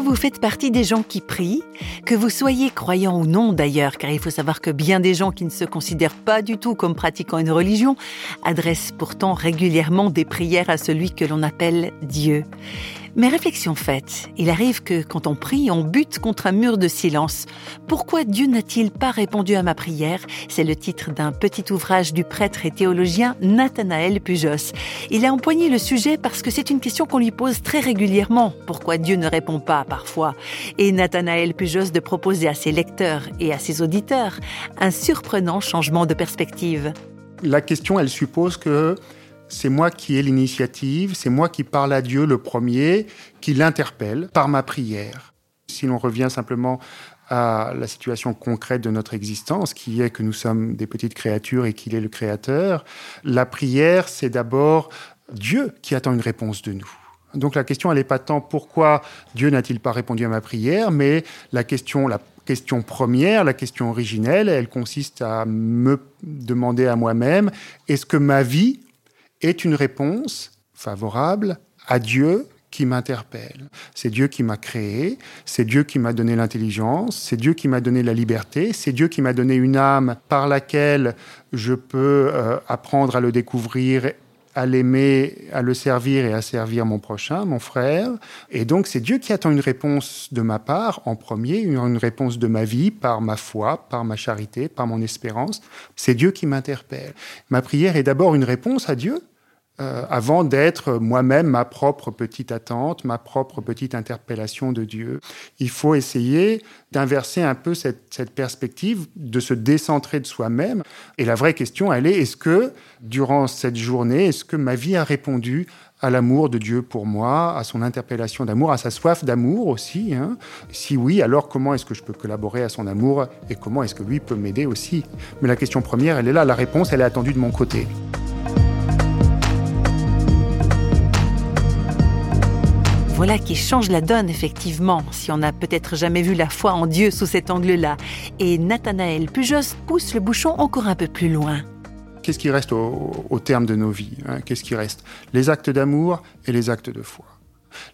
vous faites partie des gens qui prient Que vous soyez croyant ou non d'ailleurs, car il faut savoir que bien des gens qui ne se considèrent pas du tout comme pratiquant une religion adressent pourtant régulièrement des prières à celui que l'on appelle Dieu. Mais réflexion faite, il arrive que quand on prie, on bute contre un mur de silence. Pourquoi Dieu n'a-t-il pas répondu à ma prière? C'est le titre d'un petit ouvrage du prêtre et théologien Nathanaël Pujos. Il a empoigné le sujet parce que c'est une question qu'on lui pose très régulièrement. Pourquoi Dieu ne répond pas parfois? Et Nathanaël Pujos de proposer à ses lecteurs et à ses auditeurs un surprenant changement de perspective. La question, elle suppose que c'est moi qui ai l'initiative, c'est moi qui parle à Dieu le premier, qui l'interpelle par ma prière. Si l'on revient simplement à la situation concrète de notre existence, qui est que nous sommes des petites créatures et qu'il est le Créateur, la prière, c'est d'abord Dieu qui attend une réponse de nous. Donc la question, elle n'est pas tant pourquoi Dieu n'a-t-il pas répondu à ma prière, mais la question, la question première, la question originelle, elle consiste à me demander à moi-même, est-ce que ma vie est une réponse favorable à Dieu qui m'interpelle. C'est Dieu qui m'a créé, c'est Dieu qui m'a donné l'intelligence, c'est Dieu qui m'a donné la liberté, c'est Dieu qui m'a donné une âme par laquelle je peux euh, apprendre à le découvrir à l'aimer, à le servir et à servir mon prochain, mon frère. Et donc c'est Dieu qui attend une réponse de ma part en premier, une réponse de ma vie par ma foi, par ma charité, par mon espérance. C'est Dieu qui m'interpelle. Ma prière est d'abord une réponse à Dieu euh, avant d'être moi-même ma propre petite attente, ma propre petite interpellation de Dieu. Il faut essayer d'inverser un peu cette, perspective, de se décentrer de soi-même. Et la vraie question, elle est, est-ce que durant cette journée, est-ce que ma vie a répondu à l'amour de Dieu pour moi, à son interpellation d'amour, à sa soif d'amour aussi. Hein? Si oui, alors comment est-ce que je peux collaborer à son amour et comment est-ce que lui peut m'aider aussi? Mais la question première, elle est là, la réponse, elle est attendue de mon côté. Voilà qui change la donne, effectivement, si on n'a peut-être jamais vu la foi en Dieu sous cet angle-là. Et Nathanaël Pujos pousse le bouchon encore un peu plus loin. Qu'est-ce qui reste au, terme de nos vies hein? Qu'est-ce qui reste? Les actes d'amour et les actes de foi.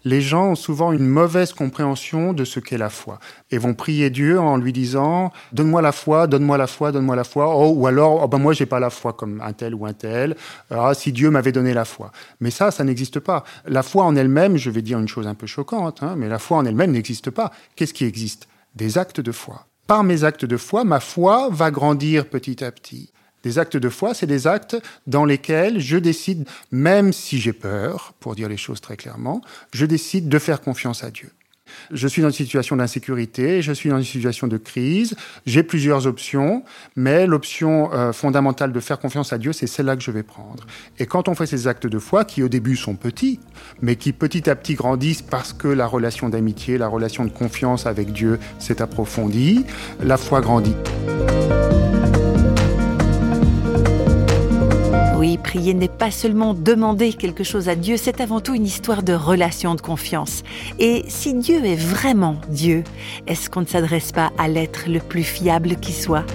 Les gens ont souvent une mauvaise compréhension de ce qu'est la foi et vont prier Dieu en lui disant donne-moi la foi, donne-moi la foi, donne-moi la foi. Oh, ou alors oh ben moi j'ai pas la foi comme un tel ou un tel. Ah, si Dieu m'avait donné la foi. Mais ça, ça n'existe pas. La foi en elle-même, je vais dire une chose un peu choquante, hein, mais la foi en elle-même n'existe pas. Qu'est-ce qui existe? Des actes de foi. Par mes actes de foi, ma foi va grandir petit à petit. Des actes de foi, c'est des actes dans lesquels je décide, même si j'ai peur, pour dire les choses très clairement, je décide de faire confiance à Dieu. Je suis dans une situation d'insécurité, je suis dans une situation de crise, j'ai plusieurs options, mais l'option euh, fondamentale de faire confiance à Dieu, c'est celle-là que je vais prendre. Et quand on fait ces actes de foi, qui au début sont petits, mais qui petit à petit grandissent parce que la relation d'amitié, la relation de confiance avec Dieu s'est approfondie, la foi grandit. Prier n'est pas seulement demander quelque chose à Dieu, c'est avant tout une histoire de relation de confiance. Et si Dieu est vraiment Dieu, est-ce qu'on ne s'adresse pas à l'être le plus fiable qui soit?